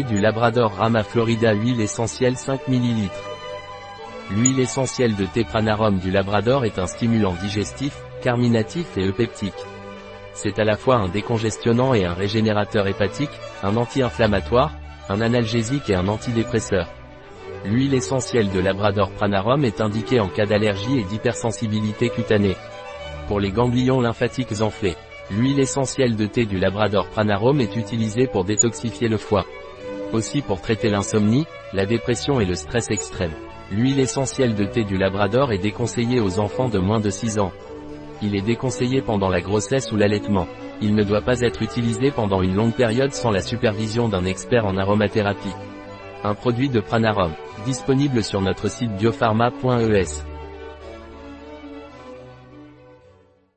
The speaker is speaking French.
du Labrador Rama Florida huile essentielle 5 ml. L'huile essentielle de thé Pranarum du Labrador est un stimulant digestif, carminatif et eupeptique. C'est à la fois un décongestionnant et un régénérateur hépatique, un anti-inflammatoire, un analgésique et un antidépresseur. L'huile essentielle de Labrador Pranarum est indiquée en cas d'allergie et d'hypersensibilité cutanée. Pour les ganglions lymphatiques enflés, l'huile essentielle de thé du Labrador Pranarum est utilisée pour détoxifier le foie. Aussi pour traiter l'insomnie, la dépression et le stress extrême. L'huile essentielle de thé du Labrador est déconseillée aux enfants de moins de 6 ans. Il est déconseillé pendant la grossesse ou l'allaitement. Il ne doit pas être utilisé pendant une longue période sans la supervision d'un expert en aromathérapie. Un produit de Pranarum, disponible sur notre site biopharma.es.